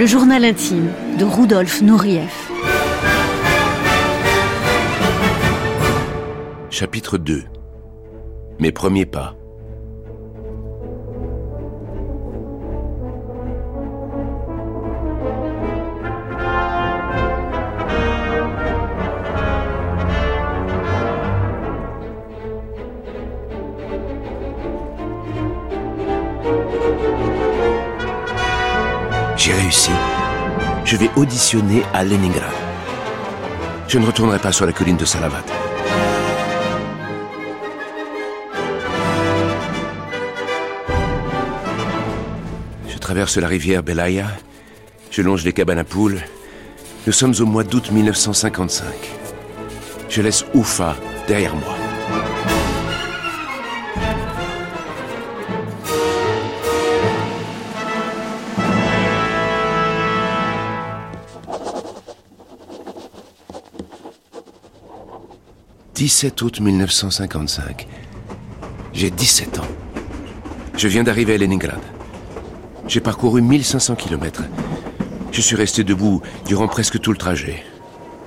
Le journal intime de Rudolf Nureyev. Chapitre 2 Mes premiers pas. J'ai réussi. Je vais auditionner à Leningrad. Je ne retournerai pas sur la colline de Salavat. Je traverse la rivière Belaya. Je longe les cabanes à poules. Nous sommes au mois d'août 1955. Je laisse Oufa derrière moi. « 17 août 1955. J'ai 17 ans. Je viens d'arriver à Leningrad. J'ai parcouru 1500 kilomètres. Je suis resté debout durant presque tout le trajet.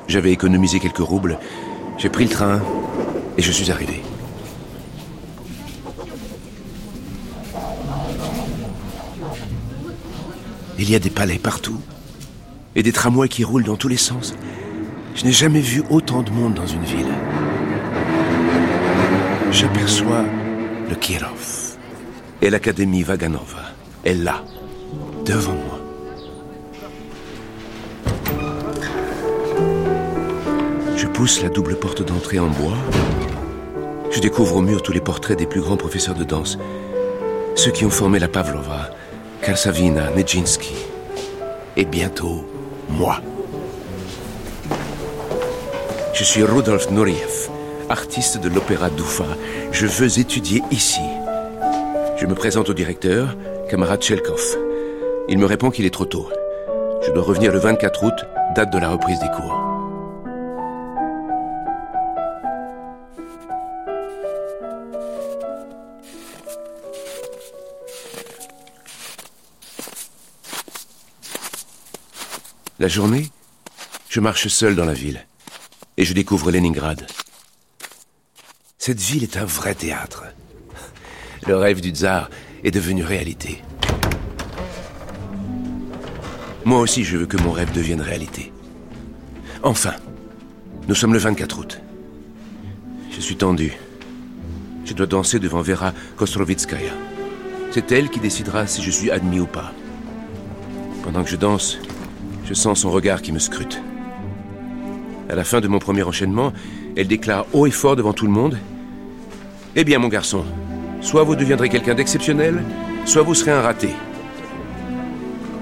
J'avais économisé quelques roubles. J'ai pris le train et je suis arrivé. Il y a des palais partout et des tramways qui roulent dans tous les sens. Je n'ai jamais vu autant de monde dans une ville. J'aperçois le Kirov et l'Académie Vaganova est là, devant moi. Je pousse la double porte d'entrée en bois. Je découvre au mur tous les portraits des plus grands professeurs de danse. Ceux qui ont formé la Pavlova, Karsavina, Nijinsky. Et bientôt, moi. Je suis Rudolf Nureyev, artiste de l'opéra d'Oufa. Je veux étudier ici. Je me présente au directeur, camarade Chelkov. Il me répond qu'il est trop tôt. Je dois revenir le 24 août, date de la reprise des cours. La journée, je marche seul dans la ville et je découvre Leningrad. Cette ville est un vrai théâtre. Le rêve du tsar est devenu réalité. Moi aussi, je veux que mon rêve devienne réalité. Enfin, nous sommes le 24 août. Je suis tendu. Je dois danser devant Vera Kostrovitskaya. C'est elle qui décidera si je suis admis ou pas. Pendant que je danse, je sens son regard qui me scrute. À la fin de mon premier enchaînement, elle déclare haut et fort devant tout le monde Eh bien, mon garçon, soit vous deviendrez quelqu'un d'exceptionnel, soit vous serez un raté.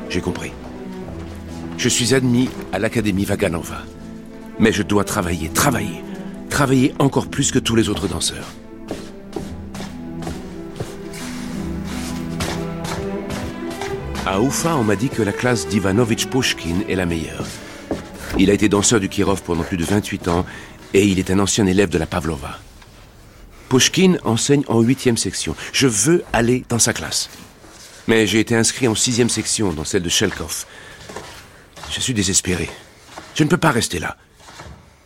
J'ai compris. Je suis admis à l'Académie Vaganova. Mais je dois travailler, travailler, travailler encore plus que tous les autres danseurs. À Oufa, on m'a dit que la classe d'Ivanovitch Pushkin est la meilleure. Il a été danseur du Kirov pendant plus de 28 ans et il est un ancien élève de la Pavlova. Pushkin enseigne en huitième section. Je veux aller dans sa classe. Mais j'ai été inscrit en sixième section, dans celle de Shelkov. Je suis désespéré. Je ne peux pas rester là.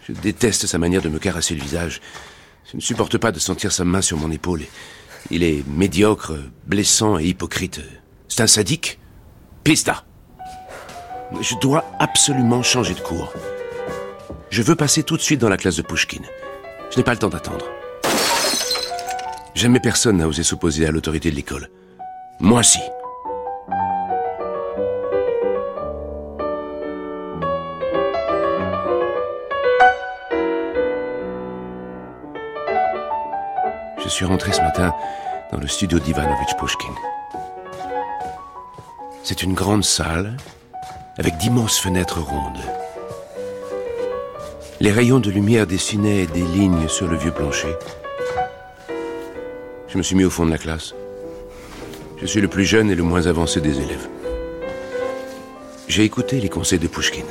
Je déteste sa manière de me caresser le visage. Je ne supporte pas de sentir sa main sur mon épaule. Il est médiocre, blessant et hypocrite. C'est un sadique? Pista Je dois absolument changer de cours. Je veux passer tout de suite dans la classe de Pushkin. Je n'ai pas le temps d'attendre. Jamais personne n'a osé s'opposer à l'autorité de l'école. Moi si. Je suis rentré ce matin dans le studio d'Ivanovitch Pushkin. C'est une grande salle avec d'immenses fenêtres rondes. Les rayons de lumière dessinaient des lignes sur le vieux plancher. Je me suis mis au fond de la classe. Je suis le plus jeune et le moins avancé des élèves. J'ai écouté les conseils de Pushkin.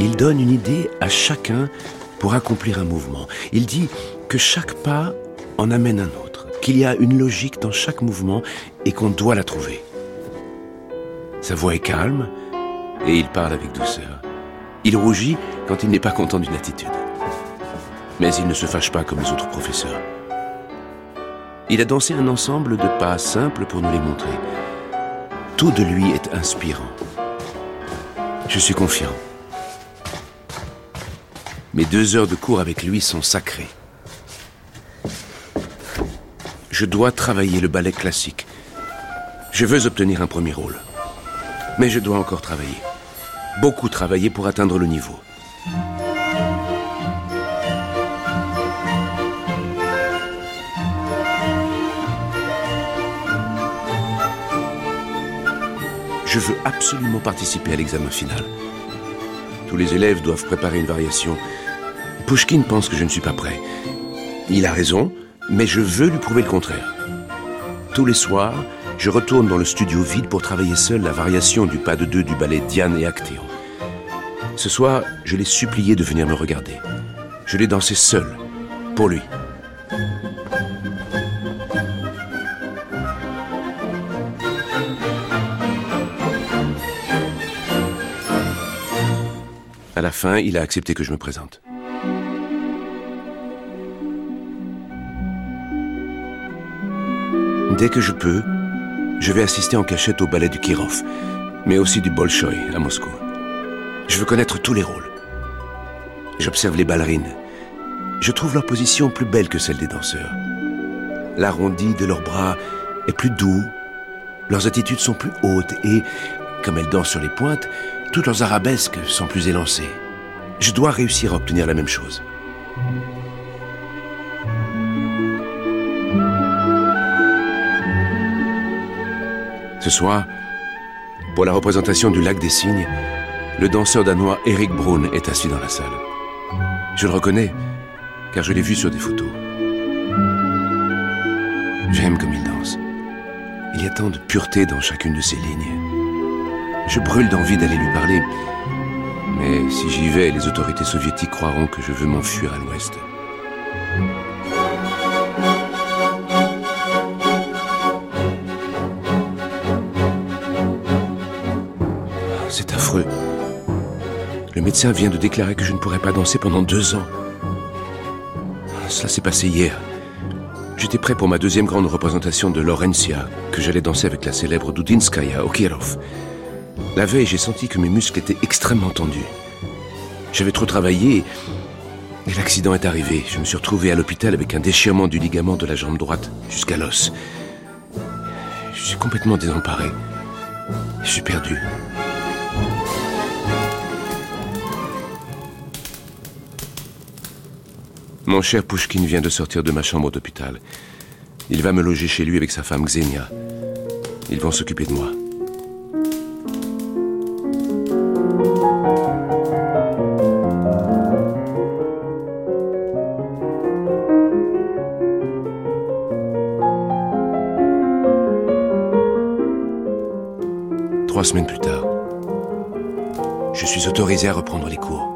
Il donne une idée à chacun pour accomplir un mouvement. Il dit que chaque pas en amène un autre, qu'il y a une logique dans chaque mouvement et qu'on doit la trouver. Sa voix est calme et il parle avec douceur. Il rougit quand il n'est pas content d'une attitude. Mais il ne se fâche pas comme les autres professeurs. Il a dansé un ensemble de pas simples pour nous les montrer. Tout de lui est inspirant. Je suis confiant. Mes deux heures de cours avec lui sont sacrées. Je dois travailler le ballet classique. Je veux obtenir un premier rôle. Mais je dois encore travailler. Beaucoup travailler pour atteindre le niveau. Je veux absolument participer à l'examen final. Tous les élèves doivent préparer une variation. Pushkin pense que je ne suis pas prêt. Il a raison, mais je veux lui prouver le contraire. Tous les soirs, je retourne dans le studio vide pour travailler seul la variation du pas de deux du ballet Diane et Actéon. Ce soir, je l'ai supplié de venir me regarder. Je l'ai dansé seul, pour lui. À la fin, il a accepté que je me présente. Dès que je peux, je vais assister en cachette au ballet du Kirov, mais aussi du Bolchoï à Moscou. Je veux connaître tous les rôles. J'observe les ballerines. Je trouve leur position plus belle que celle des danseurs. L'arrondi de leurs bras est plus doux, leurs attitudes sont plus hautes et, comme elles dansent sur les pointes, toutes leurs arabesques sont plus élancées. Je dois réussir à obtenir la même chose. Ce soir, pour la représentation du lac des cygnes, le danseur danois Eric Brun est assis dans la salle. Je le reconnais, car je l'ai vu sur des photos. J'aime comme il danse. Il y a tant de pureté dans chacune de ses lignes. Je brûle d'envie d'aller lui parler. Mais si j'y vais, les autorités soviétiques croiront que je veux m'enfuir à l'ouest. C'est affreux. Le médecin vient de déclarer que je ne pourrais pas danser pendant deux ans. Cela s'est passé hier. J'étais prêt pour ma deuxième grande représentation de Laurentia, que j'allais danser avec la célèbre Dudinskaya au Kirov. La veille, j'ai senti que mes muscles étaient extrêmement tendus. J'avais trop travaillé et l'accident est arrivé. Je me suis retrouvé à l'hôpital avec un déchirement du ligament de la jambe droite jusqu'à l'os. Je suis complètement désemparé. Je suis perdu. Mon cher Pushkin vient de sortir de ma chambre d'hôpital. Il va me loger chez lui avec sa femme Xenia. Ils vont s'occuper de moi. Trois semaines plus tard, je suis autorisé à reprendre les cours.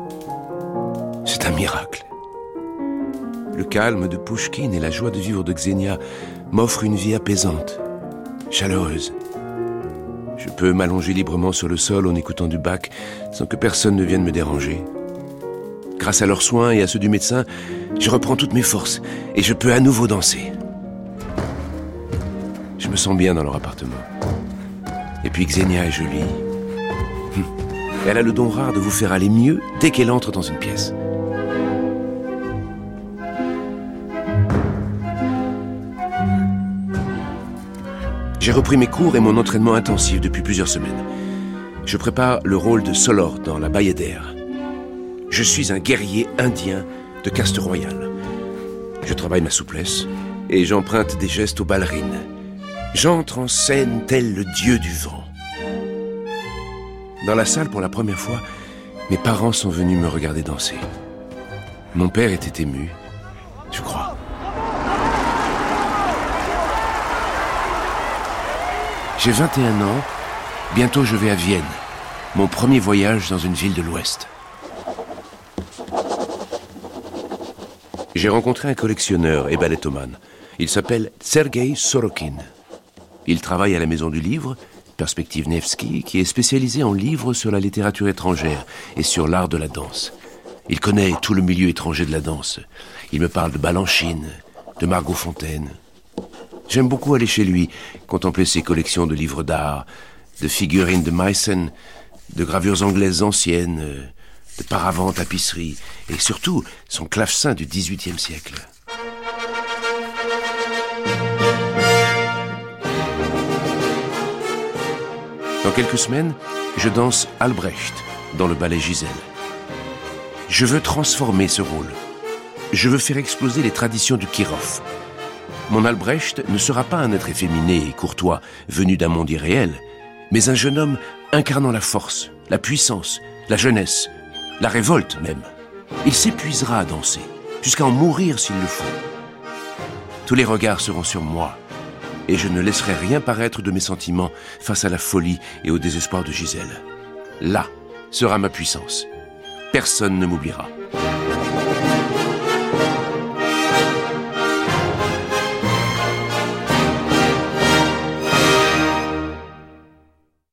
C'est un miracle. Le calme de Pushkin et la joie de vivre de Xenia m'offrent une vie apaisante, chaleureuse. Je peux m'allonger librement sur le sol en écoutant du bac sans que personne ne vienne me déranger. Grâce à leurs soins et à ceux du médecin, je reprends toutes mes forces et je peux à nouveau danser. Je me sens bien dans leur appartement. Et puis Xenia est jolie. Hum. Elle a le don rare de vous faire aller mieux dès qu'elle entre dans une pièce. J'ai repris mes cours et mon entraînement intensif depuis plusieurs semaines. Je prépare le rôle de Solor dans La Bayadère. Je suis un guerrier indien de caste royale. Je travaille ma souplesse et j'emprunte des gestes aux ballerines. J'entre en scène tel le dieu du vent. Dans la salle, pour la première fois, mes parents sont venus me regarder danser. Mon père était ému, je crois. J'ai 21 ans, bientôt je vais à Vienne, mon premier voyage dans une ville de l'Ouest. J'ai rencontré un collectionneur et ballettomane. Il s'appelle Sergei Sorokin. Il travaille à la Maison du Livre, Perspective Nevsky, qui est spécialisé en livres sur la littérature étrangère et sur l'art de la danse. Il connaît tout le milieu étranger de la danse. Il me parle de Balanchine, de Margot Fontaine. J'aime beaucoup aller chez lui, contempler ses collections de livres d'art, de figurines de Meissen, de gravures anglaises anciennes, de paravents tapisseries, et surtout son clavecin du XVIIIe siècle. Dans quelques semaines, je danse Albrecht dans le ballet Gisèle. Je veux transformer ce rôle. Je veux faire exploser les traditions du Kirov. Mon Albrecht ne sera pas un être efféminé et courtois venu d'un monde irréel, mais un jeune homme incarnant la force, la puissance, la jeunesse, la révolte même. Il s'épuisera à danser, jusqu'à en mourir s'il le faut. Tous les regards seront sur moi, et je ne laisserai rien paraître de mes sentiments face à la folie et au désespoir de Gisèle. Là sera ma puissance. Personne ne m'oubliera.